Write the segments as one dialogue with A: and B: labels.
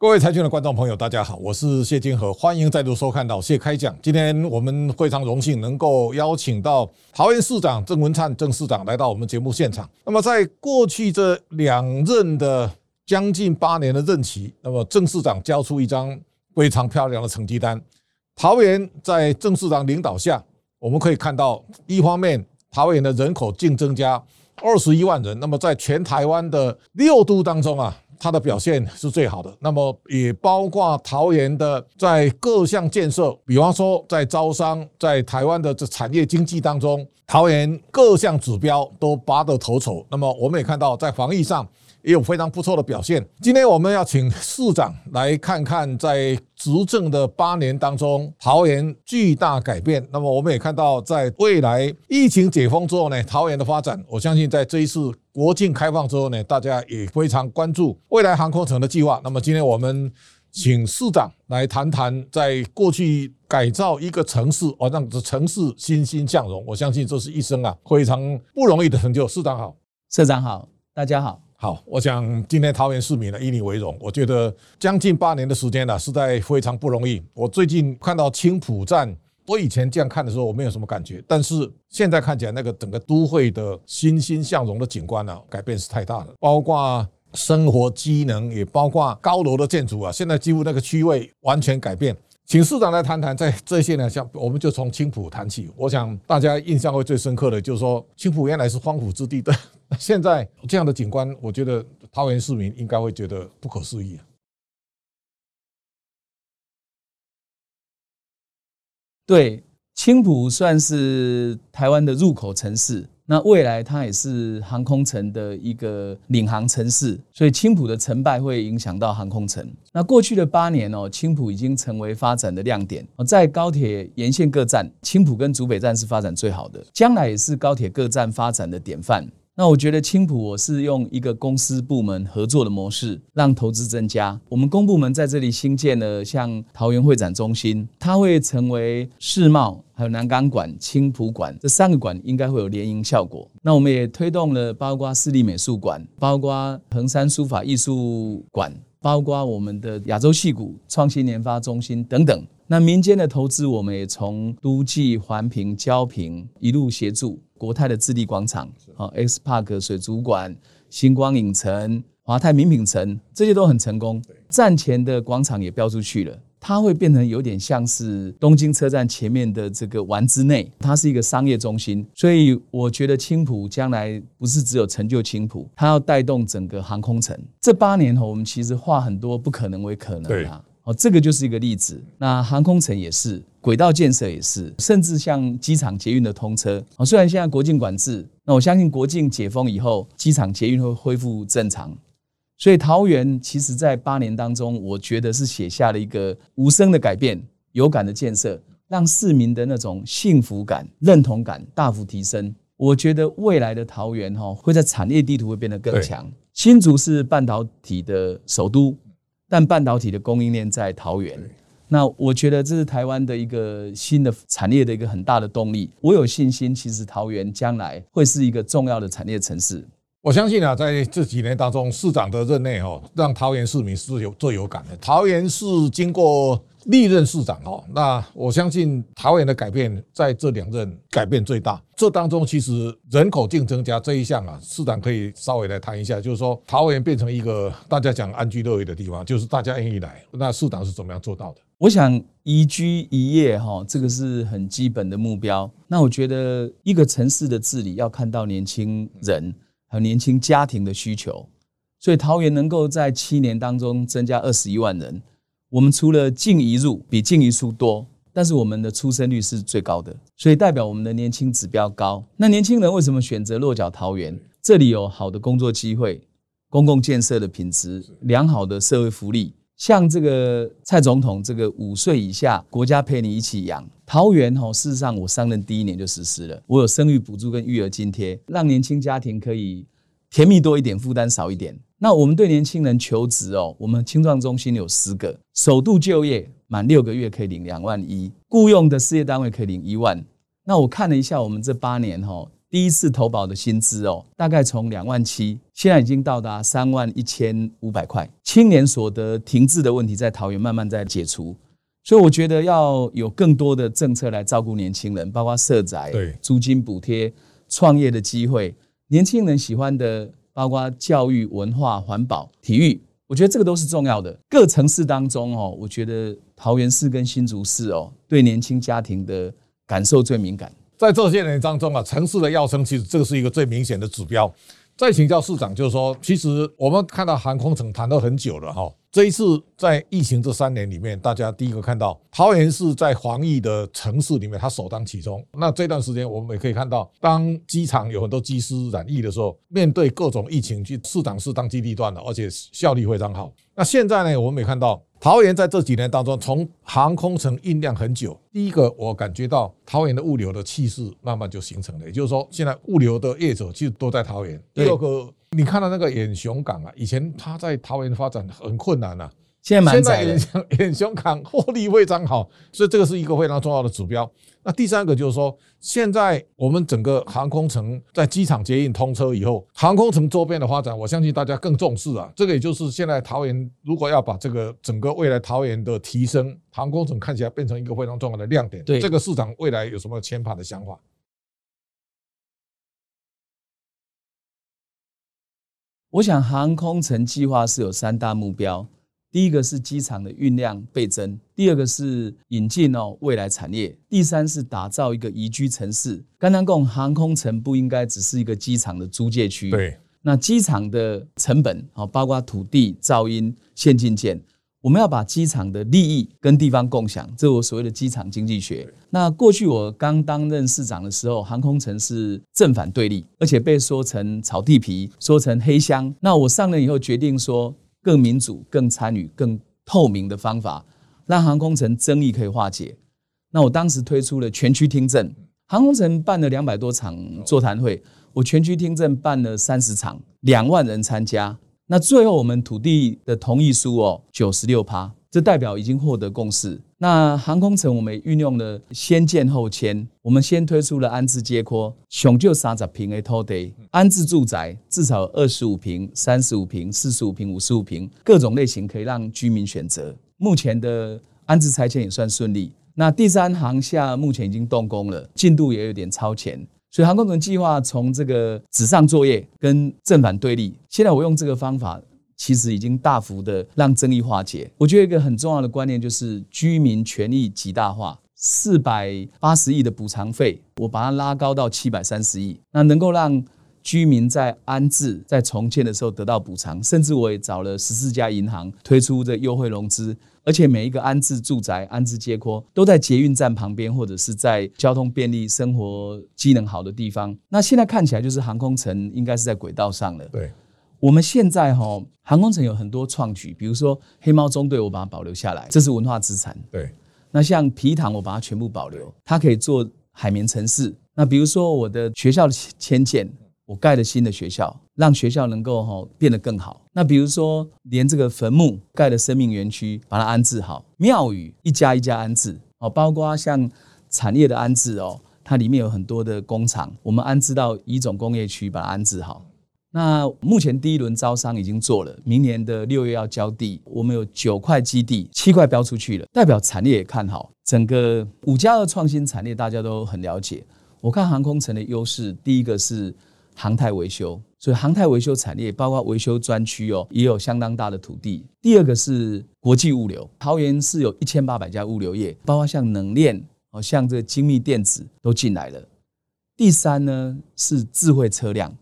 A: 各位财经的观众朋友，大家好，我是谢金河，欢迎再度收看到谢开讲。今天我们非常荣幸能够邀请到桃园市长郑文灿郑市长来到我们节目现场。那么在过去这两任的将近八年的任期，那么郑市长交出一张非常漂亮的成绩单。桃园在郑市长领导下，我们可以看到，一方面桃园的人口净增加二十一万人，那么在全台湾的六都当中啊。它的表现是最好的，那么也包括桃园的在各项建设，比方说在招商，在台湾的这产业经济当中，桃园各项指标都拔得头筹。那么我们也看到在防疫上。也有非常不错的表现。今天我们要请市长来看看，在执政的八年当中，桃园巨大改变。那么我们也看到，在未来疫情解封之后呢，桃园的发展，我相信在这一次国境开放之后呢，大家也非常关注未来航空城的计划。那么今天我们请市长来谈谈，在过去改造一个城市，哦，让这城市欣欣向荣。我相信这是一生啊非常不容易的成就。市长好，
B: 社长好，大家好。
A: 好，我想今天桃园市民呢以你为荣。我觉得将近八年的时间呢，实在非常不容易。我最近看到青浦站，我以前这样看的时候，我没有什么感觉，但是现在看起来，那个整个都会的欣欣向荣的景观呢，改变是太大了。包括生活机能，也包括高楼的建筑啊，现在几乎那个区位完全改变。请市长来谈谈，在这些呢，像我们就从青浦谈起。我想大家印象会最深刻的就是说，青浦原来是荒芜之地的。现在这样的景观，我觉得桃园市民应该会觉得不可思议。
B: 对，青浦算是台湾的入口城市，那未来它也是航空城的一个领航城市，所以青浦的成败会影响到航空城。那过去的八年哦，青浦已经成为发展的亮点。在高铁沿线各站，青浦跟竹北站是发展最好的，将来也是高铁各站发展的典范。那我觉得青浦我是用一个公司部门合作的模式，让投资增加。我们公部门在这里新建了像桃园会展中心，它会成为世贸、还有南港馆、青浦馆这三个馆应该会有联营效果。那我们也推动了包括私立美术馆、包括衡山书法艺术馆、包括我们的亚洲戏骨创新研发中心等等。那民间的投资，我们也从都计环评、交评一路协助国泰的智利广场、啊 X Park 水族馆、星光影城、华泰名品城，这些都很成功。站前的广场也标出去了，它会变成有点像是东京车站前面的这个丸之内，它是一个商业中心。所以我觉得青浦将来不是只有成就青浦，它要带动整个航空城。这八年后，我们其实化很多不可能为可能啊。哦，这个就是一个例子。那航空城也是，轨道建设也是，甚至像机场捷运的通车。哦，虽然现在国境管制，那我相信国境解封以后，机场捷运会恢复正常。所以桃园其实在八年当中，我觉得是写下了一个无声的改变、有感的建设，让市民的那种幸福感、认同感大幅提升。我觉得未来的桃园哈会在产业地图会变得更强。新竹是半导体的首都。但半导体的供应链在桃园，那我觉得这是台湾的一个新的产业的一个很大的动力。我有信心，其实桃园将来会是一个重要的产业城市。
A: 我相信啊，在这几年当中，市长的任内哦，让桃园市民是有最有感的。桃园是经过。历任市长哦，那我相信桃园的改变在这两任改变最大。这当中其实人口净增加这一项啊，市长可以稍微来谈一下，就是说桃园变成一个大家讲安居乐业的地方，就是大家愿意来。那市长是怎么样做到的？
B: 我想宜居宜业哈，这个是很基本的目标。那我觉得一个城市的治理要看到年轻人和年轻家庭的需求，所以桃园能够在七年当中增加二十一万人。我们除了净移入比净移出多，但是我们的出生率是最高的，所以代表我们的年轻指标高。那年轻人为什么选择落脚桃园？这里有好的工作机会，公共建设的品质，良好的社会福利。像这个蔡总统，这个五岁以下国家陪你一起养。桃园哈，事实上我上任第一年就实施了，我有生育补助跟育儿津贴，让年轻家庭可以甜蜜多一点，负担少一点。那我们对年轻人求职哦，我们青创中心有十个，首度就业满六个月可以领两万一，雇佣的事业单位可以领一万。那我看了一下，我们这八年哈，第一次投保的薪资哦，大概从两万七，现在已经到达三万一千五百块。青年所得停滞的问题在桃园慢慢在解除，所以我觉得要有更多的政策来照顾年轻人，包括社宅、
A: 对
B: 租金补贴、创业的机会，年轻人喜欢的，包括教育、文化、环保、体育，我觉得这个都是重要的。各城市当中哦，我觉得桃园市跟新竹市哦，对年轻家庭的感受最敏感。
A: 在这些人当中啊，城市的要升，其实这个是一个最明显的指标。再请教市长，就是说，其实我们看到航空城谈了很久了哈。这一次在疫情这三年里面，大家第一个看到桃园是在防疫的城市里面，它首当其冲。那这段时间我们也可以看到，当机场有很多机师染疫的时候，面对各种疫情，去市长是当机立断的，而且效率非常好。那现在呢，我们也看到桃园在这几年当中，从航空城酝酿很久。第一个，我感觉到桃园的物流的气势慢慢就形成了，也就是说，现在物流的业者其实都在桃园。第二个，你看到那个远雄港啊，以前它在桃园发展很困难啊，
B: 现在蛮
A: 现在
B: 窄的
A: 远，雄远雄港获利非常好，所以这个是一个非常重要的指标。那第三个就是说，现在我们整个航空城在机场接应通车以后，航空城周边的发展，我相信大家更重视啊。这个也就是现在桃园如果要把这个整个未来桃园的提升，航空城看起来变成一个非常重要的亮点。
B: 对
A: 这个市场未来有什么牵盘的想法？
B: 我想航空城计划是有三大目标，第一个是机场的运量倍增，第二个是引进哦未来产业，第三是打造一个宜居城市。刚刚讲航空城不应该只是一个机场的租借区，
A: 对，
B: 那机场的成本啊，包括土地、噪音、现金件，我们要把机场的利益跟地方共享，这是我所谓的机场经济学。那过去我刚担任市长的时候，航空城是正反对立，而且被说成炒地皮，说成黑箱。那我上任以后决定说，更民主、更参与、更透明的方法，让航空城争议可以化解。那我当时推出了全区听证，航空城办了两百多场座谈会，我全区听证办了三十场，两万人参加。那最后我们土地的同意书哦，九十六趴，这代表已经获得共识。那航空城我们运用了先建后签，我们先推出了安置街廓，熊就三十平的土地，安置住宅至少二十五平、三十五平、四十五平、五十五平，各种类型可以让居民选择。目前的安置拆迁也算顺利。那第三航厦目前已经动工了，进度也有点超前。所以航空城计划从这个纸上作业跟正反对立，现在我用这个方法，其实已经大幅的让争议化解。我觉得一个很重要的观念就是居民权益极大化，四百八十亿的补偿费，我把它拉高到七百三十亿，那能够让居民在安置、在重建的时候得到补偿，甚至我也找了十四家银行推出的优惠融资，而且每一个安置住宅、安置街廓都在捷运站旁边，或者是在交通便利、生活机能好的地方。那现在看起来就是航空城应该是在轨道上了。
A: 对，
B: 我们现在哈、航空城有很多创举，比如说黑猫中队，我把它保留下来，这是文化资产。
A: 对，
B: 那像皮塘，我把它全部保留，它可以做海绵城市。那比如说我的学校的迁建，我盖了新的学校，让学校能够哈变得更好。那比如说连这个坟墓盖了生命园区，把它安置好，庙宇一家一家安置哦，包括像产业的安置哦，它里面有很多的工厂，我们安置到乙种工业区，把它安置好。那目前第一轮招商已经做了，明年的六月要交地，我们有九块基地，七块标出去了，代表产业也看好。整个五加二创新产业大家都很了解。我看航空城的优势，第一个是航太维修，所以航太维修产业包括维修专区哦，也有相当大的土地。第二个是国际物流，桃园是有一千八百家物流业，包括像冷链哦，像这个精密电子都进来了。第三呢是智慧车辆，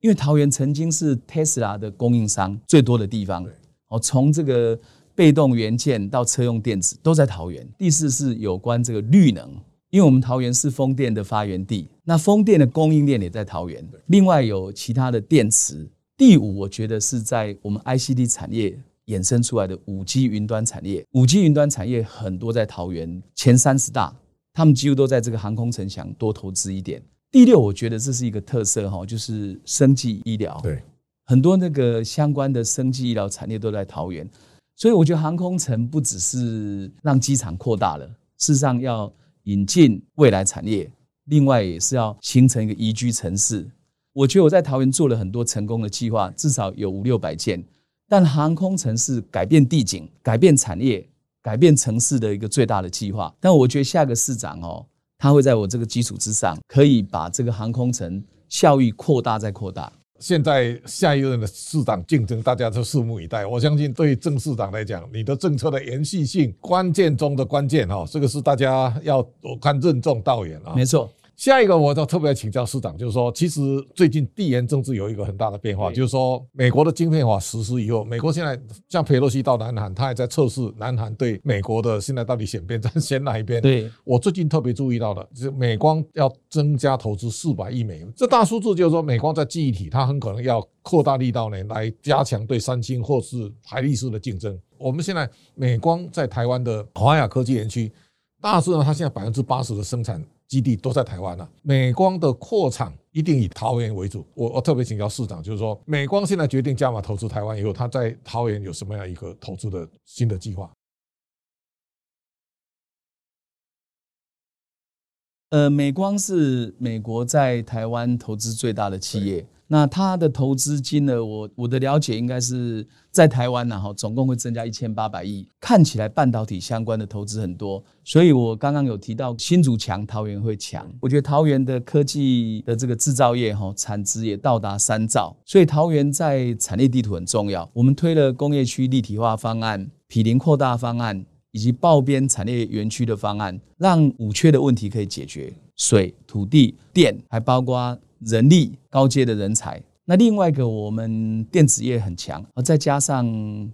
B: 因为桃园曾经是 Tesla 的供应商最多的地方，哦，从这个被动元件到车用电子都在桃园。第四是有关这个绿能，因为我们桃园是风电的发源地，那风电的供应链也在桃园，另外有其他的电池。第五，我觉得是在我们 ICD 产业衍生出来的五 G 云端产业，五 G 云端产业很多在桃园前三十大，他们几乎都在这个航空城想多投资一点。第六，我觉得这是一个特色哈，就是生技医疗。
A: 对，
B: 很多那个相关的生技医疗产业都在桃园，所以我觉得航空城不只是让机场扩大了，事实上要引进未来产业。另外也是要形成一个宜居城市。我觉得我在桃园做了很多成功的计划，至少有五六百件。但航空城市改变地景、改变产业、改变城市的一个最大的计划。但我觉得下个市长哦，他会在我这个基础之上，可以把这个航空城效益扩大再扩大。
A: 现在下一任的市长竞争，大家都拭目以待。我相信对郑市长来讲，你的政策的延续性，关键中的关键哈，这个是大家要我看任重道远啊。
B: 没错。
A: 下一个，我就特别请教市长，就是说，其实最近地缘政治有一个很大的变化，就是说，美国的晶片法实施以后，美国现在像佩洛西到南韩，他也在测试南韩对美国的现在到底选边站选哪一边。
B: 对
A: 我最近特别注意到的，就是美光要增加投资四百亿美元，这大数字就是说，美光在记忆体，它很可能要扩大力道呢，来加强对三星或是海力士的竞争。我们现在美光在台湾的华亚科技园区，大致呢，它现在百分之八十的生产。基地都在台湾了。美光的扩厂一定以桃园为主。我我特别请教市长，就是说，美光现在决定加码投资台湾以后，他在桃园有什么样一个投资的新的计划？
B: 呃，美光是美国在台湾投资最大的企业。那他的投资金呢？我我的了解应该是在台湾呢，哈，总共会增加一千八百亿。看起来半导体相关的投资很多，所以我刚刚有提到新竹强，桃园会强。我觉得桃园的科技的这个制造业，哈，产值也到达三兆，所以桃园在产业地图很重要。我们推了工业区立体化方案、毗邻扩大方案以及爆边产业园区的方案，让五缺的问题可以解决：水、土地、电，还包括。人力高阶的人才，那另外一个我们电子业很强，而再加上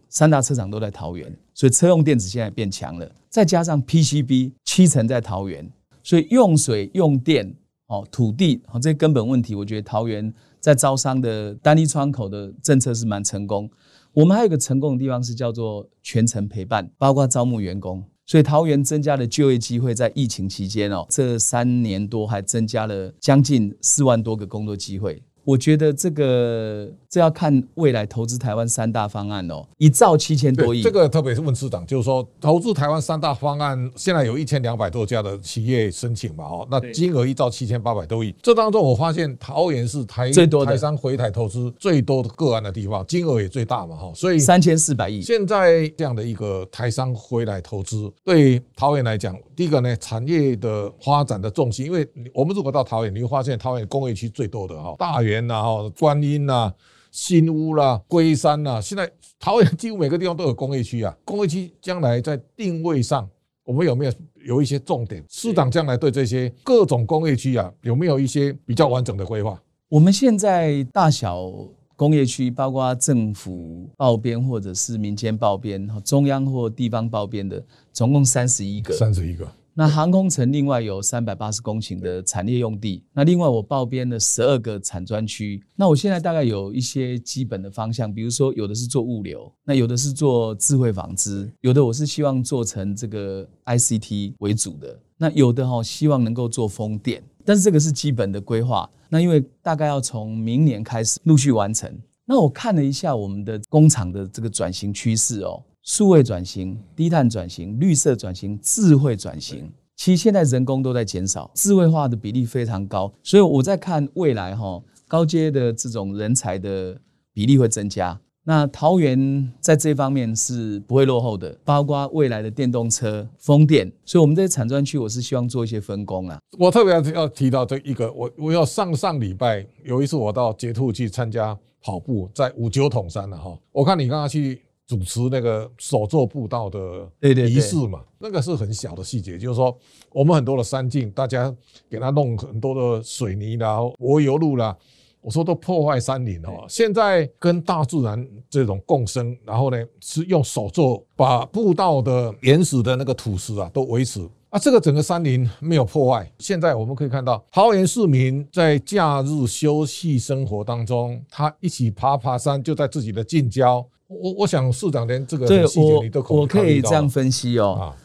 B: 三大车厂都在桃园，所以车用电子现在变强了。再加上 PCB 七成在桃园，所以用水用电哦，土地哦这些根本问题，我觉得桃园在招商的单一窗口的政策是蛮成功。我们还有一个成功的地方是叫做全程陪伴，包括招募员工。所以桃园增加的就业机会，在疫情期间哦，这三年多还增加了将近四万多个工作机会。我觉得这个这要看未来投资台湾三大方案哦，一兆七千多亿。
A: 这个特别是问市长，就是说投资台湾三大方案，现在有一千两百多家的企业申请嘛，哦，那金额一兆七千八百多亿。这当中我发现桃园是台
B: 最多
A: 台商回台投资最多的个案的地方，金额也最大嘛，哈，所以
B: 三千四百亿。
A: 现在这样的一个台商回来投资，对桃园来讲，第一个呢，产业的发展的重心，因为我们如果到桃园，你会发现桃园工业区最多的哈，大园。然后观音呐、新屋啦、龟山呐，现在桃园几乎每个地方都有工业区啊。工业区将来在定位上，我们有没有有一些重点？市长将来对这些各种工业区啊，有没有一些比较完整的规划？
B: 我们现在大小工业区，包括政府报编或者是民间报编、中央或地方报编的，总共三十一个。
A: 三十一个。
B: 那航空城另外有三百八十公顷的产业用地，那另外我报编了十二个产专区。那我现在大概有一些基本的方向，比如说有的是做物流，那有的是做智慧纺织，有的我是希望做成这个 ICT 为主的，那有的哈希望能够做风电，但是这个是基本的规划。那因为大概要从明年开始陆续完成。那我看了一下我们的工厂的这个转型趋势哦。数位转型、低碳转型、绿色转型、智慧转型，其实现在人工都在减少，智慧化的比例非常高，所以我在看未来哈，高阶的这种人才的比例会增加。那桃园在这方面是不会落后的，包括未来的电动车、风电，所以我们这些产专区，我是希望做一些分工啊。
A: 我特别要要提到这一个，我我要上上礼拜有一次我到捷兔去参加跑步，在五九桶山了哈，我看你刚刚去。主持那个手做步道的仪式嘛，那个是很小的细节，就是说我们很多的山径，大家给他弄很多的水泥啦、柏油路啦，我说都破坏山林哦。现在跟大自然这种共生，然后呢是用手做，把步道的原始的那个土石啊都维持啊，这个整个山林没有破坏。现在我们可以看到，桃园市民在假日休息生活当中，他一起爬爬山，就在自己的近郊。我我想市长连这个细节你都
B: 我可以这样分析哦。啊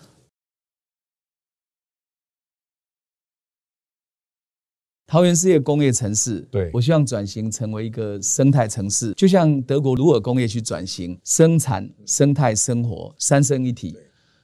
B: 桃园是一个工业城市，
A: 对
B: 我希望转型成为一个生态城市，就像德国鲁尔工业去转型，生产、生态、生活三生一体。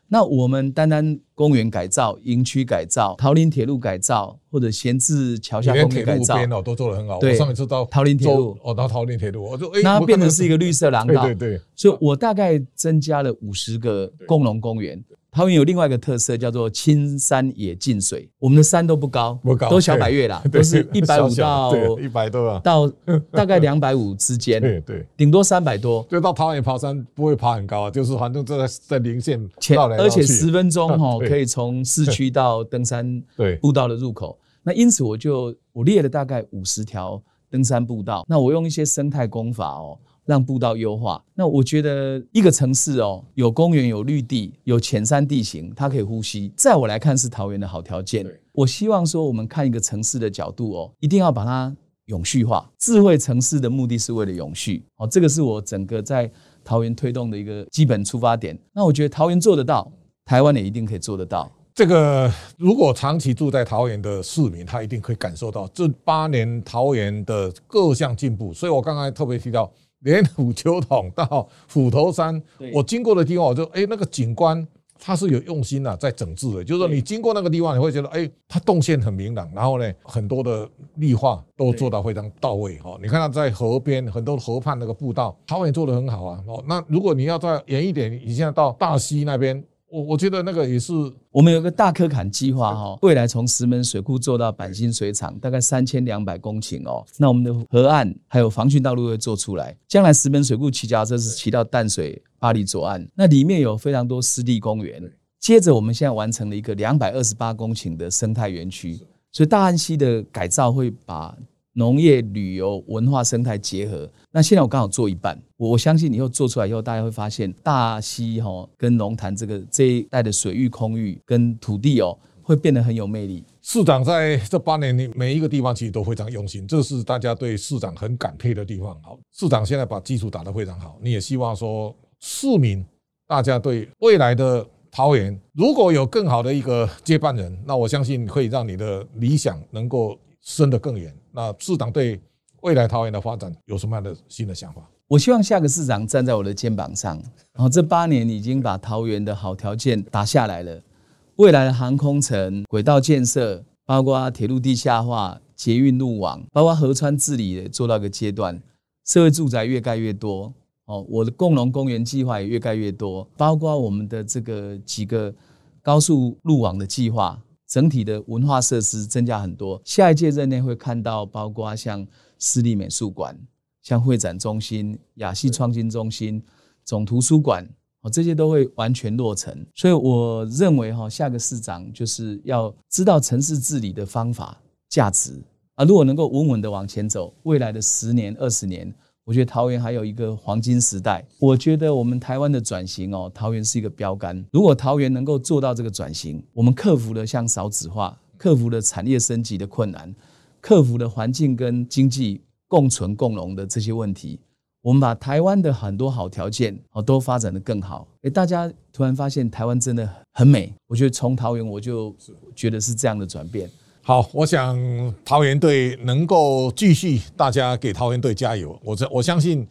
B: 那我们单单公园改造、营区改造、桃林铁路改造，或者闲置桥下公园改造，
A: 路边哦都做得很好。
B: 对
A: 我上一次到
B: 桃林铁路
A: 哦，到桃林铁路，我就哎，
B: 那变成是一个绿色廊道。
A: 对对对，
B: 所以我大概增加了五十个共农公园。桃园有另外一个特色叫做青山野近水，我们的山都不高，
A: 不高
B: 都小百岳啦，都是一百五到
A: 一百多啊，
B: 到大概两百五之间，
A: 对对。
B: 顶多三百多。
A: 就到桃园爬山不会爬很高啊，就是反正就在在零线
B: 前而且十分钟哈，
A: 对
B: 可以从市区到登山
A: 对
B: 步道的入口。那因此我就我列了大概五十条登山步道，那我用一些生态工法哦，让步道优化。那我觉得一个城市哦，有公园、有绿地、有浅山地形，它可以呼吸，在我来看是桃园的好条件。我希望说，我们看一个城市的角度哦，一定要把它永续化。智慧城市的目的是为了永续哦，这个是我整个在桃园推动的一个基本出发点。那我觉得桃园做得到，台湾也一定可以做得到。
A: 这个如果长期住在桃园的市民，他一定可以感受到这八年桃园的各项进步。所以我刚才特别提到，连虎丘桶到虎头山，我经过的地方，我就哎那个景观。它是有用心的、在整治的，就是说你经过那个地方，你会觉得，哎，它动线很明朗，然后呢，很多的绿化都做到非常到位哈。你看它在河边很多河畔那个步道，桃园做的很好啊。哦，那如果你要再远一点，你现在到大溪那边，我我觉得那个也是
B: 我们有个大科坎计划哈，未来从石门水库做到板新水厂，大概三千两百公顷哦。那我们的河岸还有防汛道路会做出来，将来石门水库骑脚踏车是骑到淡水巴黎左岸，那里面有非常多湿地公园。接着我们现在完成了一个两百二十八公顷的生态园区，所以大安溪的改造会把农业、旅游、文化、生态结合。那现在我刚好做一半，我我相信以后做出来以后，大家会发现大溪哈跟龙潭这个这一带的水域、空域跟土地哦，会变得很有魅力。
A: 市长在这八年里，每一个地方其实都非常用心，这是大家对市长很感佩的地方。好，市长现在把基础打得非常好，你也希望说市民大家对未来的桃园如果有更好的一个接班人，那我相信会让你的理想能够升得更远。那市长对未来桃园的发展有什么样的新的想法？
B: 我希望下个市长站在我的肩膀上，然后这八年已经把桃园的好条件打下来了。未来的航空城、轨道建设，包括铁路地下化、捷运路网，包括河川治理也做到一个阶段，社会住宅越盖越多。哦，我的共荣公园计划也越盖越多，包括我们的这个几个高速路网的计划，整体的文化设施增加很多。下一届任内会看到，包括像私立美术馆、像会展中心、亚细创新中心、总图书馆，哦，这些都会完全落成。所以我认为哈，下个市长就是要知道城市治理的方法、价值啊，如果能够稳稳的往前走，未来的十年、二十年。我觉得桃园还有一个黄金时代。我觉得我们台湾的转型哦，桃园是一个标杆。如果桃园能够做到这个转型，我们克服了像少子化、克服了产业升级的困难，克服了环境跟经济共存共荣的这些问题，我们把台湾的很多好条件哦都发展的更好。诶，大家突然发现台湾真的很美。我觉得从桃园我就觉得是这样的转变。
A: 好，我想桃园队能够继续，大家给桃园队加油。我这我相信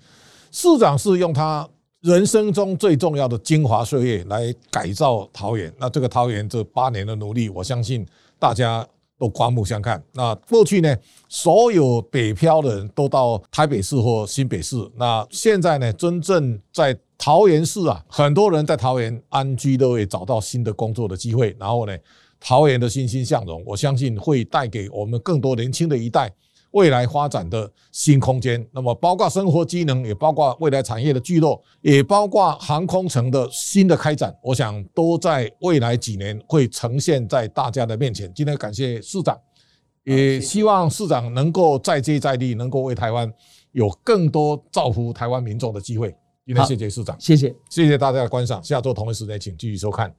A: 市长是用他人生中最重要的精华岁月来改造桃园。那这个桃园这八年的努力，我相信大家都刮目相看。那过去呢，所有北漂的人都到台北市或新北市，那现在呢，真正在桃园市啊，很多人在桃园安居，都会找到新的工作的机会。然后呢？桃园的欣欣向荣，我相信会带给我们更多年轻的一代未来发展的新空间。那么，包括生活机能，也包括未来产业的聚落，也包括航空城的新的开展，我想都在未来几年会呈现在大家的面前。今天感谢市长，也希望市长能够再接再厉，能够为台湾有更多造福台湾民众的机会。今天谢谢市长，
B: 谢谢。
A: 谢谢大家的观赏，下周同一时间请继续收看。